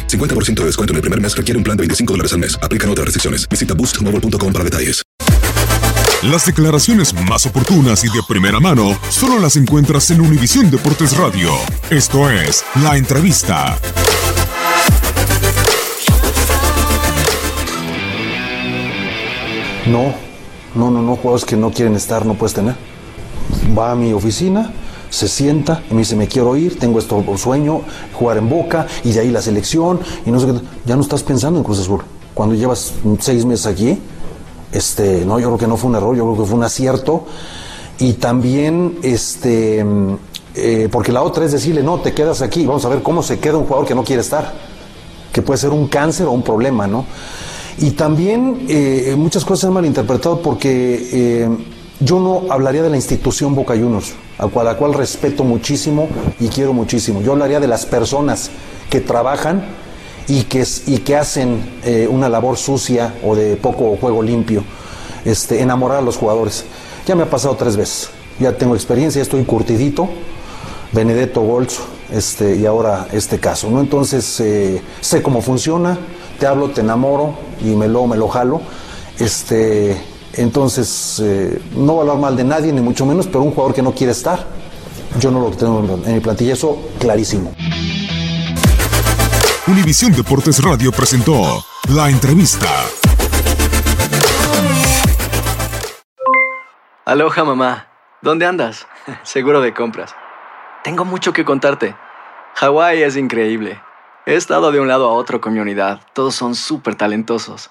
50% de descuento en el primer mes requiere un plan de 25 dólares al mes. Aplican otras restricciones. Visita boostmobile.com para detalles. Las declaraciones más oportunas y de primera mano solo las encuentras en Univisión Deportes Radio. Esto es La Entrevista. No, no, no, no, jugadores que no quieren estar, no puedes tener. Va a mi oficina, se sienta y me dice, me quiero ir, tengo esto sueño, jugar en Boca y de ahí la selección y no sé qué. Ya no estás pensando en Cruz Azul. Cuando llevas seis meses aquí, este, no, yo creo que no fue un error, yo creo que fue un acierto. Y también, este, eh, porque la otra es decirle, no, te quedas aquí, vamos a ver cómo se queda un jugador que no quiere estar, que puede ser un cáncer o un problema, ¿no? Y también eh, muchas cosas se han malinterpretado porque eh, yo no hablaría de la institución Boca Juniors, a cual, a cual respeto muchísimo y quiero muchísimo. Yo hablaría de las personas que trabajan y que, hacen eh, una labor sucia o de poco juego limpio, este, enamorar a los jugadores. Ya me ha pasado tres veces, ya tengo experiencia, estoy curtidito, Benedetto Golzo, este, y ahora este caso, ¿no? Entonces eh, sé cómo funciona, te hablo, te enamoro y me lo, me lo jalo. Este, entonces, eh, no voy a hablar mal de nadie, ni mucho menos, pero un jugador que no quiere estar, yo no lo tengo en mi plantilla, eso clarísimo. Univisión Deportes Radio presentó La Entrevista. Aloha mamá, ¿dónde andas? Seguro de compras. Tengo mucho que contarte. Hawái es increíble. He estado de un lado a otro con mi unidad. Todos son súper talentosos.